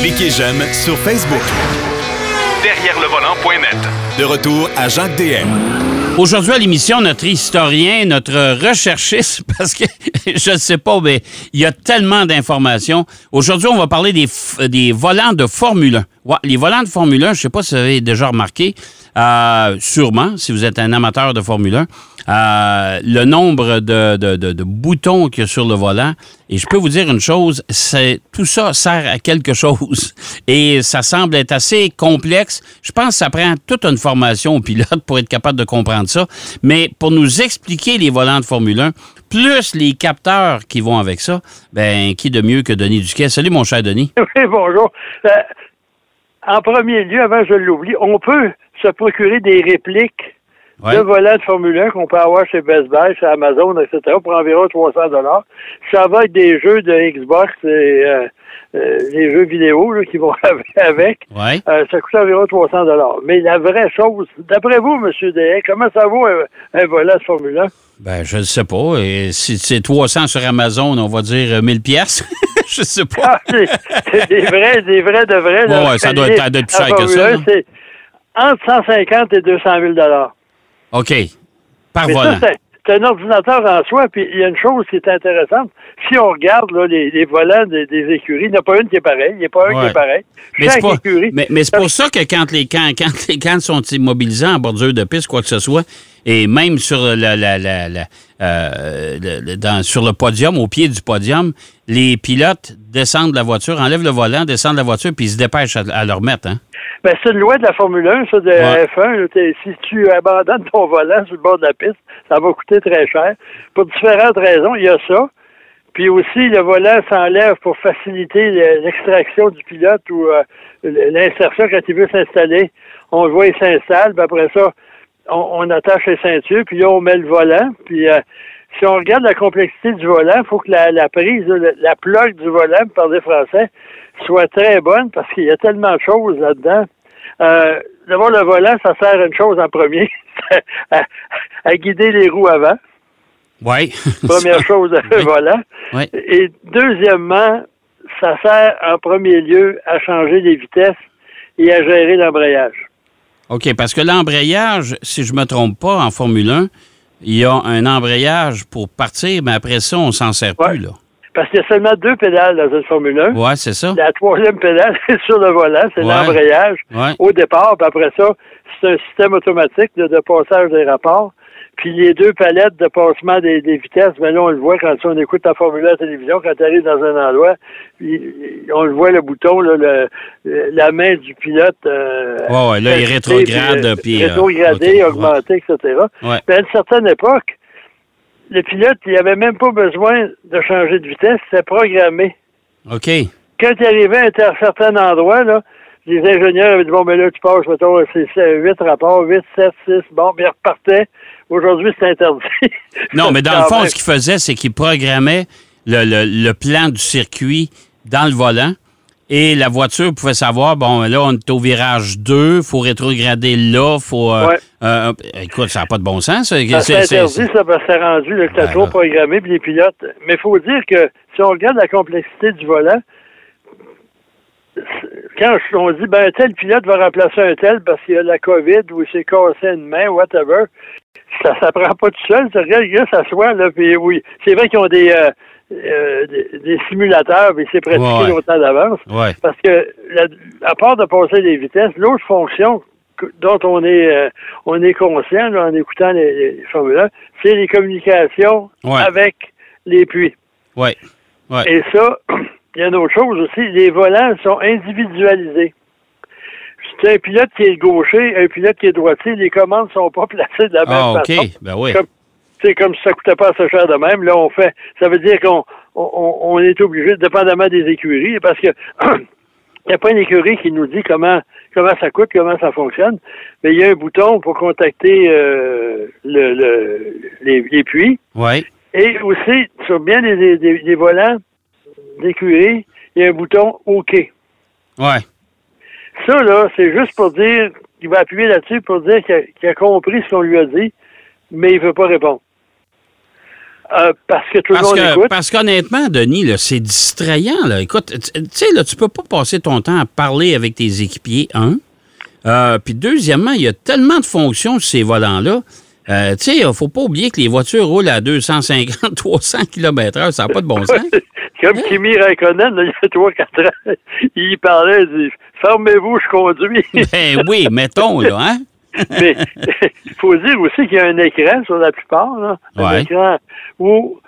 Cliquez j'aime sur Facebook. Derrière le volant.net. De retour à Jacques DM. Aujourd'hui à l'émission, notre historien, notre recherchiste, parce que je ne sais pas, mais il y a tellement d'informations. Aujourd'hui, on va parler des, des volants de Formule 1. Les volants de Formule 1, je ne sais pas si vous avez déjà remarqué, euh, sûrement, si vous êtes un amateur de Formule 1, euh, le nombre de, boutons qu'il y a sur le volant. Et je peux vous dire une chose, c'est tout ça sert à quelque chose. Et ça semble être assez complexe. Je pense que ça prend toute une formation au pilote pour être capable de comprendre ça. Mais pour nous expliquer les volants de Formule 1, plus les capteurs qui vont avec ça, ben qui de mieux que Denis Duquet? Salut mon cher Denis. Bonjour. Euh, en premier lieu, avant que je l'oublie, on peut se procurer des répliques Ouais. de volants de Formule 1 qu'on peut avoir chez Best Buy, chez Amazon, etc., pour environ 300 dollars. Ça va être des jeux de Xbox et euh, euh, les jeux vidéo là, qui vont avec. Ouais. Euh, ça coûte environ 300 dollars. Mais la vraie chose, d'après vous, M. Dehaye, comment ça vaut un, un volant de Formule 1? Ben, je ne sais pas. Et si c'est 300 sur Amazon, on va dire euh, 1000 pièces. je sais pas. Ah, c'est des vrais, des vrais de vrais. Ouais, ouais, ça doit être- ça doit être plus cher que ça, 1, là. C'est entre 150 et 200 000 dollars. OK. Par Mais volant. ça, c'est- un ordinateur en soi, puis il y a une chose qui est intéressante. Si on regarde là, les, les volants des, des écuries, il n'y en a pas une qui est pareille, il n'y a pas un Ouais. qui est pareil. Mais c'est Chaque pas- écurie, mais, mais c'est pour ça que quand les camps, quand les camps sont immobilisés en bordure de piste, quoi que ce soit, et même sur la, la- la- la- euh, le- le- dans- sur le podium, au pied du podium, les pilotes descendent de la voiture, enlèvent le volant, descendent de la voiture, puis ils se dépêchent à, à le remettre. Hein? Ben, c'est une loi de la Formule 1, ça, de Ouais. F1. là, t'es- si tu abandonnes ton volant sur le bord de la piste, ça va coûter très cher. Pour différentes raisons, il y a ça. Puis aussi, le volant s'enlève pour faciliter le- l'extraction du pilote ou euh, l'insertion quand il veut s'installer. On le voit, il s'installe, puis après ça, on, on attache les ceintures, puis là, on met le volant. Puis euh, si on regarde la complexité du volant, il faut que la, la prise, la, plug du volant, pour parler français, soit très bonne parce qu'il y a tellement de choses là-dedans. Euh, D'abord, le volant, ça sert à une chose en premier, à, à guider les roues avant. Oui. Première chose, le Oui. volant. Oui. Et deuxièmement, ça sert en premier lieu à changer les vitesses et à gérer l'embrayage. OK, parce que l'embrayage, si je me trompe pas, en Formule 1, il y a un embrayage pour partir, mais après ça, on s'en sert Ouais. plus, là. Parce qu'il y a seulement deux pédales dans une Formule 1. Ouais, c'est ça. La troisième pédale est sur le volant, c'est Ouais. l'embrayage Ouais. au départ. Puis après ça, c'est un système automatique de, de passage des rapports. Puis les deux palettes de passement des, des vitesses, mais là, on le voit quand on écoute la Formule 1 à la télévision, quand tu arrives dans un endroit, on le voit, le bouton, là, le- le- la main du pilote. Euh, Ouais, ouais, là, il ajustée, rétrograde, puis, puis, euh, euh, rétrogradé, ok, augmenté, etc. Ouais. Mais à une certaine époque, le pilote, il avait même pas besoin de changer de vitesse, c'était programmé OK. quand il arrivait à un certain endroit, là, les ingénieurs avaient dit, bon, ben là, tu passes, mettons, c'est c'est huit rapports, 8, 7, 6, bon, bien, ils repartaient. Aujourd'hui, c'est interdit. Non, mais dans le fond, ce qu'il faisait, c'est qu'il programmait le, le- le plan du circuit dans le volant et la voiture pouvait savoir, bon, là, on est au virage 2, il faut rétrograder là, faut... euh, Ouais. euh, écoute, ça n'a pas de bon sens. C'est- interdit, ça, parce que rendu, là, que Ben, programmé, puis les pilotes. Mais il faut dire que si on regarde la complexité du volant, quand on dit, ben, tel pilote va remplacer un tel parce qu'il a la COVID ou il s'est cassé une main, whatever, ça ne prend pas tout seul. Les gars, ça soit, là, puis oui. C'est vrai qu'ils ont des, euh, euh, des, des simulateurs, mais c'est pratiqué Ouais. longtemps d'avance. Ouais. Parce que, la- à part de passer les vitesses, l'autre fonction dont on est, euh, on est conscient là, en écoutant les, les Formule 1, c'est les communications avec les puits. Ouais. Et ça, il y a une autre chose aussi, les volants sont individualisés. C'est un pilote qui est gaucher, un pilote qui est droitier, les commandes ne sont pas placées de la même Ah, OK. Ben oui. Comme, c'est comme si ça coûtait pas assez cher de même. Là, on fait. Ça veut dire qu'on on, on est obligé, dépendamment des écuries, parce que il n'y a pas une écurie qui nous dit comment comment ça coûte, comment ça fonctionne. Mais il y a un bouton pour contacter euh, le, le- les, les puits. Ouais. Et aussi, sur bien des, des, des volants d'écurie, il y a un bouton OK. Ouais. Ça, là, c'est juste pour dire, il va appuyer là-dessus pour dire qu'il a, compris ce qu'on lui a dit, mais il ne veut pas répondre. Euh, parce que tout le Parce monde que écoute. parce qu'honnêtement, Denis, là, c'est distrayant. Là. Écoute, tu tu sais, là, tu peux pas passer ton temps à parler avec tes équipiers, un. Euh, puis deuxièmement, il y a tellement de fonctions sur ces volants-là. Euh, tu sais, il faut pas oublier que les voitures roulent à 250, 300 km/h. Ça n'a pas de bon sens. Comme Kimi Raikkonen, là, il y a 3-4 ans, il parlait, il dit Fermez-vous, je conduis. ben oui, mettons, là, hein? Mais il faut dire aussi qu'il y a un écran sur la plupart, là, un écran où,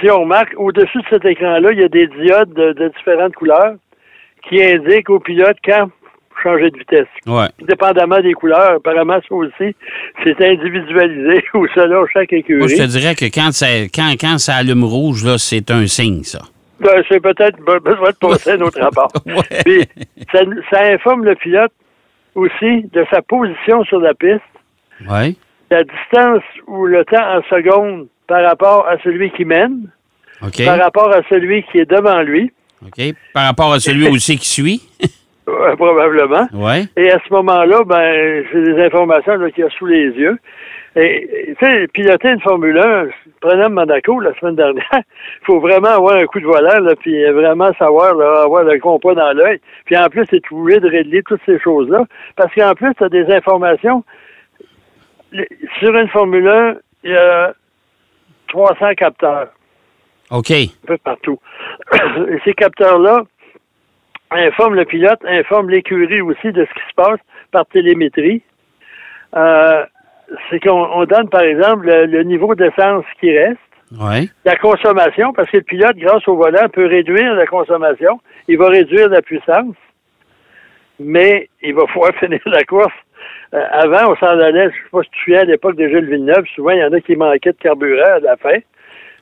si on remarque, au-dessus de cet écran-là, il y a des diodes de, de différentes couleurs qui indiquent au pilote quand changer de vitesse. Ouais. Dépendamment des couleurs, apparemment, ça aussi, c'est individualisé ou selon chaque écurie. Moi, je te dirais que quand ça, quand, quand ça allume rouge, là, c'est un signe, ça. Ben, c'est peut-être be- besoin de passer un autre rapport. Ouais. Puis, ça, ça informe le pilote aussi de sa position sur la piste, la distance ou le temps en secondes par rapport à celui qui mène, par rapport à celui qui est devant lui, OK. Par rapport à celui aussi qui suit. probablement. Et à ce moment-là, ben, c'est des informations qu'il y a sous les yeux. Et, tu sais, piloter une Formule 1, prenant Monaco la semaine dernière, il faut vraiment avoir un coup de volant, là, puis vraiment savoir, là, avoir le compas dans l'œil. Puis en plus, c'est obligé de régler toutes ces choses-là. Parce qu'en plus, tu as des informations. Sur une Formule 1, il y a 300 capteurs OK. un peu partout. Et ces capteurs-là informent le pilote, informent l'écurie aussi de ce qui se passe par télémétrie. Euh, c'est qu'on on donne, par exemple, le, le niveau d'essence qui reste, Oui. la consommation, parce que le pilote, grâce au volant, peut réduire la consommation. Il va réduire la puissance, mais il va pouvoir finir la course. Euh, avant, on s'en allait, je sais pas si tu souviens, à l'époque de Gilles Villeneuve, souvent, il y en a qui manquaient de carburant à la fin.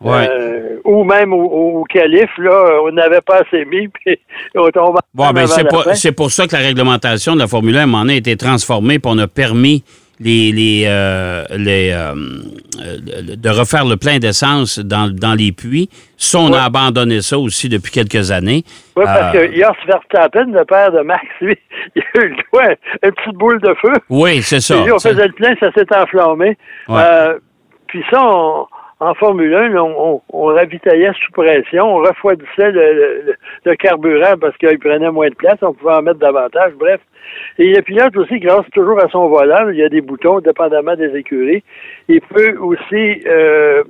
Ouais. Euh, ou même au, au calife, là, on n'avait pas assez mis, puis on tombe Bon, en ben, c'est pour, ça que la réglementation de la Formule 1 à un moment donné, a été transformée, puis on a permis les, les, euh, les, euh, de refaire le plein d'essence dans, dans les puits. Ça, on Ouais. a abandonné ça aussi depuis quelques années. Oui, parce Euh, que Jos Verstappen, le père de Max, lui, il a eu le doigt, une petite boule de feu. Oui, c'est ça. Puis lui, on faisait le plein, ça s'est enflammé. Ouais. Euh, puis ça, on- en Formule 1, là, on, on, on ravitaillait sous pression, on refroidissait le, le- le carburant parce qu'il prenait moins de place, on pouvait en mettre davantage, bref. Et le pilote aussi, grâce toujours à son volant, il y a des boutons, dépendamment des écuries, il peut aussi euh,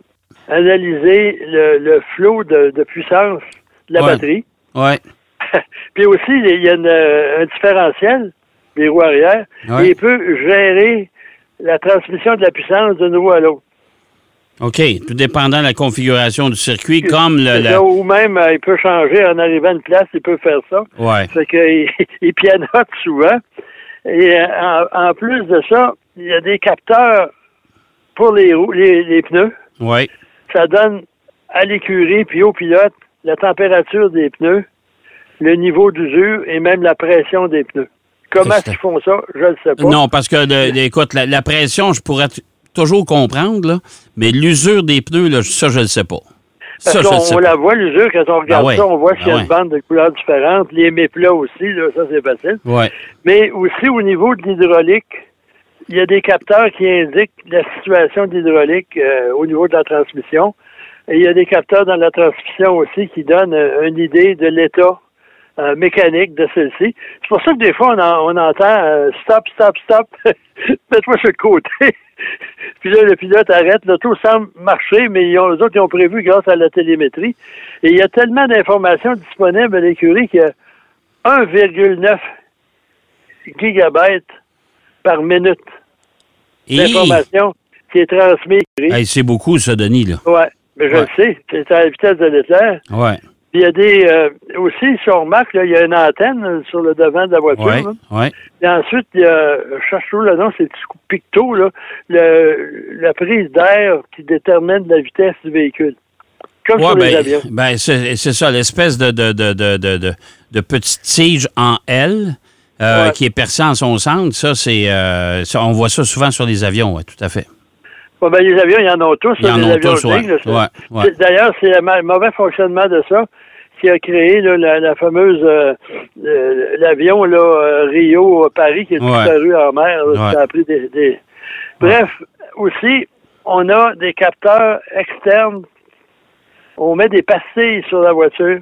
analyser le, le flot de, de puissance de la Ouais. batterie. Ouais. Puis aussi, il y a une, euh, un différentiel des roues arrière. Ouais. Et il peut gérer la transmission de la puissance d'une roue à l'autre. OK. Tout dépendant de la configuration du circuit, comme le. C'est la- Ou même, euh, il peut changer en arrivant à une place, il peut faire ça. Ouais. Fait qu'il il pianote souvent. Et euh, en, en plus de ça, il y a des capteurs pour les roues, les, les pneus. Ouais. Ça donne à l'écurie puis au pilote la température des pneus, le niveau d'usure et même la pression des pneus. Comment C'est- ils font ça, je ne sais pas. Non, parce que, de- de- écoute, la, la pression, je pourrais toujours comprendre, là, mais l'usure des pneus, là, ça, je ne sais pas. Ça, Parce qu'on le sais on pas. la voit, l'usure, quand on regarde Ah ouais. ça, on voit qu'il y a Ah une bande de couleurs différentes. Les méplats aussi, là, ça c'est facile. Ouais. Mais aussi au niveau de l'hydraulique, il y a des capteurs qui indiquent la situation de l'hydraulique euh, au niveau de la transmission. Et il y a des capteurs dans la transmission aussi qui donnent euh, une idée de l'état euh, mécanique de celle-ci. C'est pour ça que des fois, on, en- on entend euh, stop, stop, stop, mets-toi sur le côté. Puis là, le pilote arrête. L'auto semble marcher, mais ils ont, eux autres, ils ont prévu grâce à la télémétrie. Et il y a tellement d'informations disponibles à l'écurie qu'il y a 1,9 gigabytes par minute Et, d'information qui est transmise. Hey, c'est beaucoup, ça, Denis, là. Ouais, mais je Ouais. le sais, c'est à la vitesse de l'éclair. Ouais. Il y a des euh, aussi, si on remarque, là, il y a une antenne euh, sur le devant de la voiture. Ouais. là. Ouais. Et ensuite, il y a, je cherche toujours le nom, c'est Picto, là, le, la prise d'air qui détermine la vitesse du véhicule. Comme Ouais, sur les ben, avions. ben, c'est c'est ça, l'espèce de, de, de, de, de, petite tige en L euh, qui est percée en son centre. Ça, c'est. euh, on voit ça souvent sur les avions, oui, tout à fait. Bon, ben, les avions, il y en a tous. Il y là, en les avions tous, ouais. D'ailleurs, c'est le ma- mauvais fonctionnement de ça qui a créé là, la, la fameuse euh, euh, l'avion là euh, Rio Paris qui est Ouais. disparu en mer. là, Ouais. Ça a pris des, des- Bref, aussi, on a des capteurs externes on met des pastilles sur la voiture,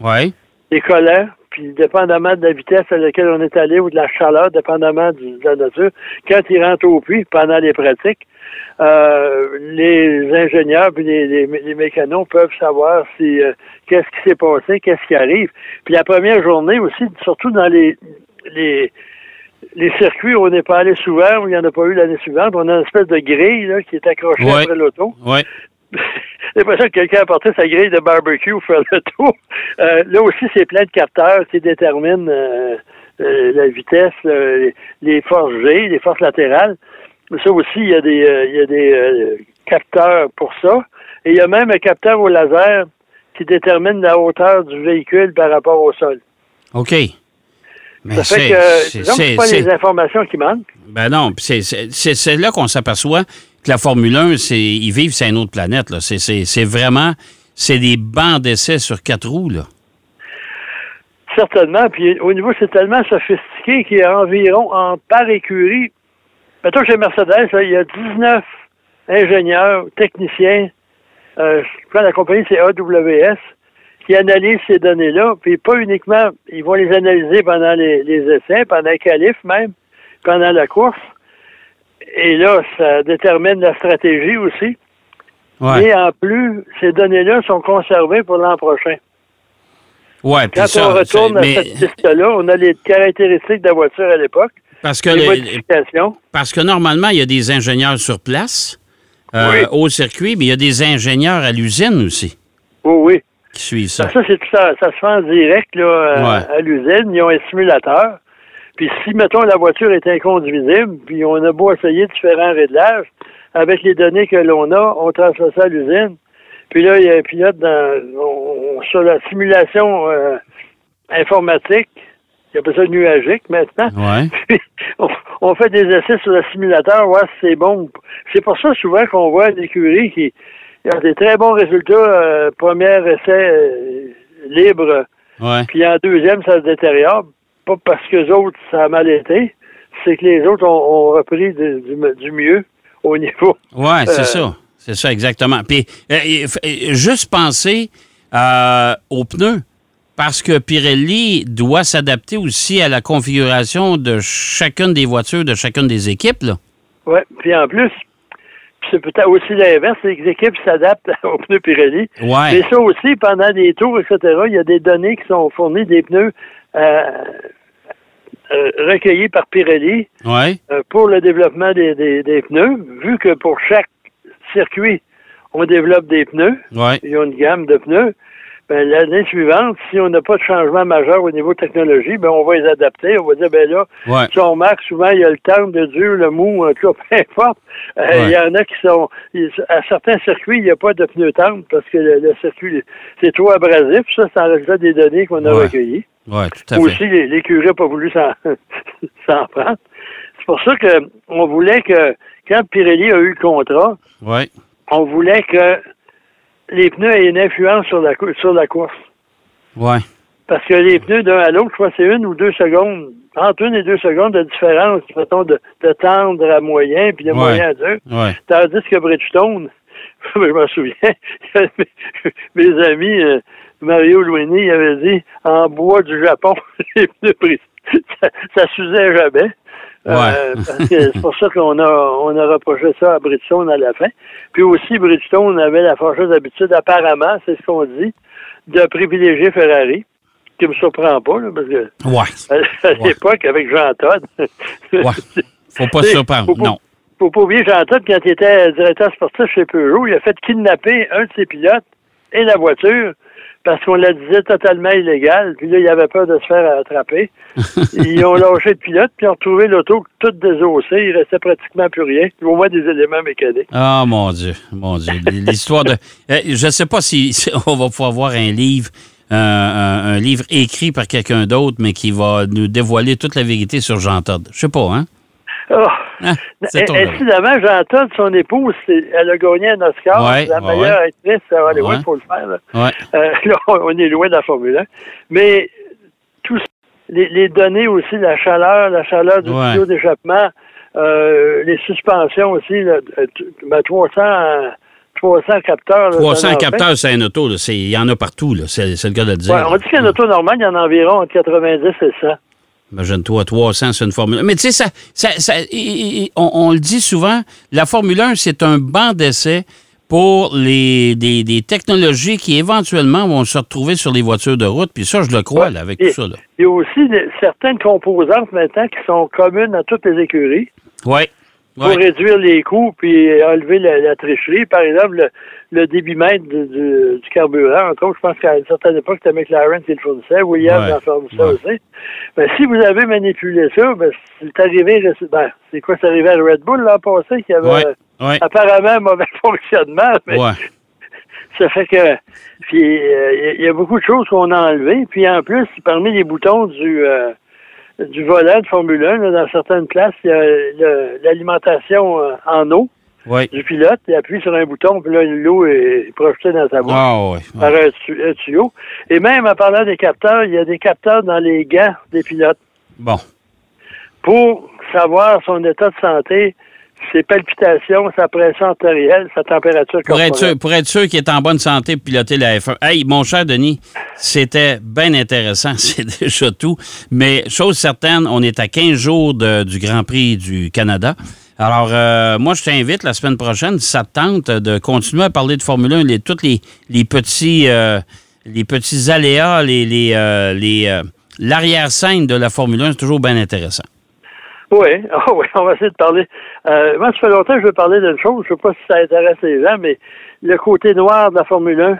Oui. des collants, puis dépendamment de la vitesse à laquelle on est allé ou de la chaleur, dépendamment du- de la nature, quand ils rentrent au puits pendant les pratiques, euh, les ingénieurs puis les, les, les mécanos peuvent savoir si euh, qu'est-ce qui s'est passé, qu'est-ce qui arrive. Puis la première journée aussi, surtout dans les les les circuits où on n'est pas allé souvent, où il n'y en a pas eu l'année suivante, on a une espèce de grille là, qui est accrochée Ouais. après l'auto. Oui. J'ai l'impression que quelqu'un a apporté sa grille de barbecue pour faire le tour. Euh, là aussi, c'est plein de capteurs qui déterminent euh, euh, la vitesse, les forces G, les forces latérales. Mais ça aussi, il y a des, euh, il y a des euh, capteurs pour ça. Et il y a même un capteur au laser qui détermine la hauteur du véhicule par rapport au sol. OK. Mais Ça fait que, disons c'est pas les informations qui manquent. Ben non, c'est- là qu'on s'aperçoit que la Formule 1, c'est ils vivent sur une autre planète. c'est vraiment, c'est des bancs d'essai sur quatre roues. Là. Certainement. Puis au niveau, c'est tellement sophistiqué qu'il y a environ, en par écurie, mettons chez Mercedes, là, il y a 19 ingénieurs, techniciens, euh, je prends la compagnie, c'est AWS, qui analysent ces données-là, puis pas uniquement, ils vont les analyser pendant les, les essais, pendant les qualifs même, pendant la course. Et là, ça détermine la stratégie aussi. Ouais. Et en plus, ces données-là sont conservées pour l'an prochain. Ouais, Quand ça, on retourne à mais- cette piste-là, on a les caractéristiques de la voiture à l'époque, parce que les parce que normalement, il y a des ingénieurs sur place euh, Oui. au circuit, mais il y a des ingénieurs à l'usine aussi Oui, oui. qui suivent ça. Ça, c'est tout ça. Ça se fait en direct là, euh, Ouais. à l'usine. Ils ont un simulateur. Puis si, mettons, la voiture est inconduisible, puis on a beau essayer différents réglages, avec les données que l'on a, on transfère ça à l'usine. Puis là, il y a un pilote dans, on- sur la simulation euh, informatique, il appelle ça nuagique maintenant. Ouais. on, on fait des essais sur le simulateur, voir si c'est bon. C'est pour ça souvent qu'on voit l'écurie qui a des très bons résultats. euh, premier essai euh, libre, Ouais. puis en deuxième, ça se détériore. Pas parce que les autres, ça a mal été, c'est que les autres ont, ont repris de- du, du mieux au niveau. Ouais, c'est Euh, ça. C'est ça, exactement. Puis, juste penser aux pneus, parce que Pirelli doit s'adapter aussi à la configuration de chacune des voitures de chacune des équipes. Ouais. Puis en plus, c'est peut-être aussi l'inverse, les équipes s'adaptent aux pneus Pirelli. Ouais. Mais ça aussi, pendant des tours, etc., il y a des données qui sont fournies, des pneus euh, euh, recueillis par Pirelli Ouais. euh, pour le développement des, des- des pneus, vu que pour chaque circuit, on développe des pneus, Ouais. il y a une gamme de pneus, ben, l'année suivante, si on n'a pas de changement majeur au niveau technologie, ben, on va les adapter. On va dire, ben là, Ouais. si on remarque souvent, il y a le tendre de dur, le mou, en tout cas, peu importe. Euh, Ouais. Il y en a qui sont. À certains circuits, il n'y a pas de pneus tendres parce que le, le circuit, c'est trop abrasif. Ça, c'est en résultat des données qu'on a Ouais. recueillies. Ouais, tout à Ou fait. aussi, les- l'écurie n'a pas voulu s'en s'en prendre. C'est pour ça que on voulait que, quand Pirelli a eu le contrat, on voulait que les pneus aient une influence sur la, sur la course. Ouais. Parce que les pneus d'un à l'autre, je crois que c'est une ou deux secondes, entre une et deux secondes de différence, mettons, de, de tendre à moyen, puis de Ouais. moyen à dur. Ouais. Tandis que Bridgestone, je m'en souviens, mes, amis, euh, Mario Luini, il avait dit, en bois du Japon, les pneus ça, ça s'usait jamais. Euh, Ouais. parce que c'est pour ça qu'on a, on a reproché ça à Bridgestone à la fin. Puis aussi, Bridgestone avait la fâcheuse habitude, apparemment, c'est ce qu'on dit, de privilégier Ferrari, qui me surprend pas, là, parce que Ouais. à, l'époque, avec Jean Todd. Ouais. Faut pas se Faut surprendre. pas- Non. Faut pas oublier Jean Todt, quand il était directeur sportif chez Peugeot, il a fait kidnapper un de ses pilotes et la voiture parce qu'on la disait totalement illégale. Puis là, il avait peur de se faire attraper. Ils ont lâché le pilote, puis ils ont retrouvé l'auto toute désossée. Il restait pratiquement plus rien, au moins des éléments mécaniques. Ah, mon Dieu. Mon Dieu. L'histoire de. Euh, Je ne sais pas si, si on va pouvoir voir un livre. euh, un, un livre écrit par quelqu'un d'autre, mais qui va nous dévoiler toute la vérité sur Jean Todd. Je sais pas, hein? Oh. Domaine. Incidemment, Jean Todt, son épouse, elle a gagné un Oscar. Ouais, la ouais, meilleure actrice à Hollywood, Ouais. pour le faire. là. Ouais. Euh, là, on est loin de la Formule 1. Mais tout ça, les, les données aussi, la chaleur, la chaleur du Ouais. tuyau d'échappement, euh, les suspensions aussi, là, euh, ben, 300, 300 capteurs. là, 300 ça en fait. capteurs, c'est un auto. Il y en a partout. C'est le cas de le dire. Ouais, on dit qu'un auto normal, il y en a environ entre 90 et 100. Imagine-toi, 300, c'est une Formule 1. Mais tu sais, ça, ça, ça- on, on le dit souvent, la Formule 1, c'est un banc d'essai pour les, des, des technologies qui éventuellement vont se retrouver sur les voitures de route. Puis ça, je le crois, là, avec Et- tout ça. Là. Il y a aussi certaines composantes maintenant qui sont communes à toutes les écuries Oui. Pour Ouais. réduire les coûts puis enlever la, la tricherie. Par exemple, le, le débitmètre du, du- du carburant, entre autres, je pense qu'à une certaine époque, c'était McLaren qui le fournissait. Williams Ouais. en fournissait Ouais. aussi. Mais si vous avez manipulé ça, ben, c'est arrivé, ben, c'est quoi, c'est arrivé à Red Bull l'an passé qui avait. Ouais. apparemment un mauvais fonctionnement. Mais Ouais. ça fait que puis euh, il y a beaucoup de choses qu'on a enlevées. Puis en plus, parmi les boutons du euh, du volant de Formule 1, là, dans certaines places, il y a l'alimentation euh, en eau du pilote. Il appuie sur un bouton, puis là, l'eau est projetée dans sa bouche Ah, par un, tu- un tuyau. Et même en parlant des capteurs, il y a des capteurs dans les gants des pilotes Bon. pour savoir son état de santé, ses palpitations, sa pression artérielle, sa température Pour être, corporelle. sûr, pour être sûr qu'il est en bonne santé pour piloter la F1. Hey, mon cher Denis, c'était bien intéressant, c'est déjà tout. Mais chose certaine, on est à 15 jours de- du Grand Prix du Canada. Alors, euh, moi, je t'invite la semaine prochaine, si ça te tente, de continuer à parler de Formule 1, les, tous les, les petits, euh, les petits aléas, les, les, euh, les, l'arrière-scène de la Formule 1, c'est toujours bien intéressant. Oui, ah oui, on va essayer de parler. Euh, moi, ça fait longtemps que je veux parler d'une chose. Je ne sais pas si ça intéresse les gens, mais le côté noir de la Formule 1,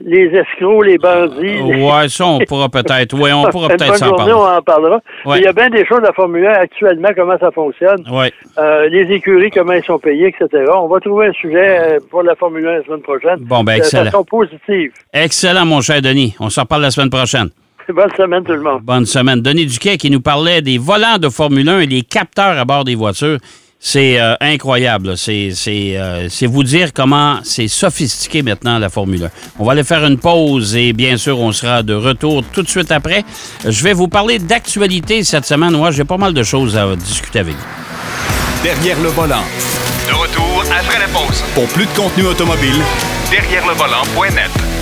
les escrocs, les bandits. les- Ouais, ça, on pourra peut-être. Oui, on pourra peut-être s'en parler. on en parlera. Ouais. Il y a bien des choses de la Formule 1 actuellement, comment ça fonctionne. Oui. Euh, les écuries, comment ils sont payés, etc. On va trouver un sujet euh, pour la Formule 1 la semaine prochaine. Bon, ben, De excellent. façon positive. Excellent, mon cher Denis. On s'en reparle la semaine prochaine. Bonne semaine, tout le monde. Bonne semaine. Denis Duquet qui nous parlait des volants de Formule 1 et les capteurs à bord des voitures. C'est euh, incroyable. C'est c'est, euh, c'est vous dire comment c'est sophistiqué maintenant la Formule 1. On va aller faire une pause et bien sûr, on sera de retour tout de suite après. Je vais vous parler d'actualité cette semaine. Moi, j'ai pas mal de choses à discuter avec vous. Derrière le volant. De retour après la pause. Pour plus de contenu automobile, Derrière le volant.net.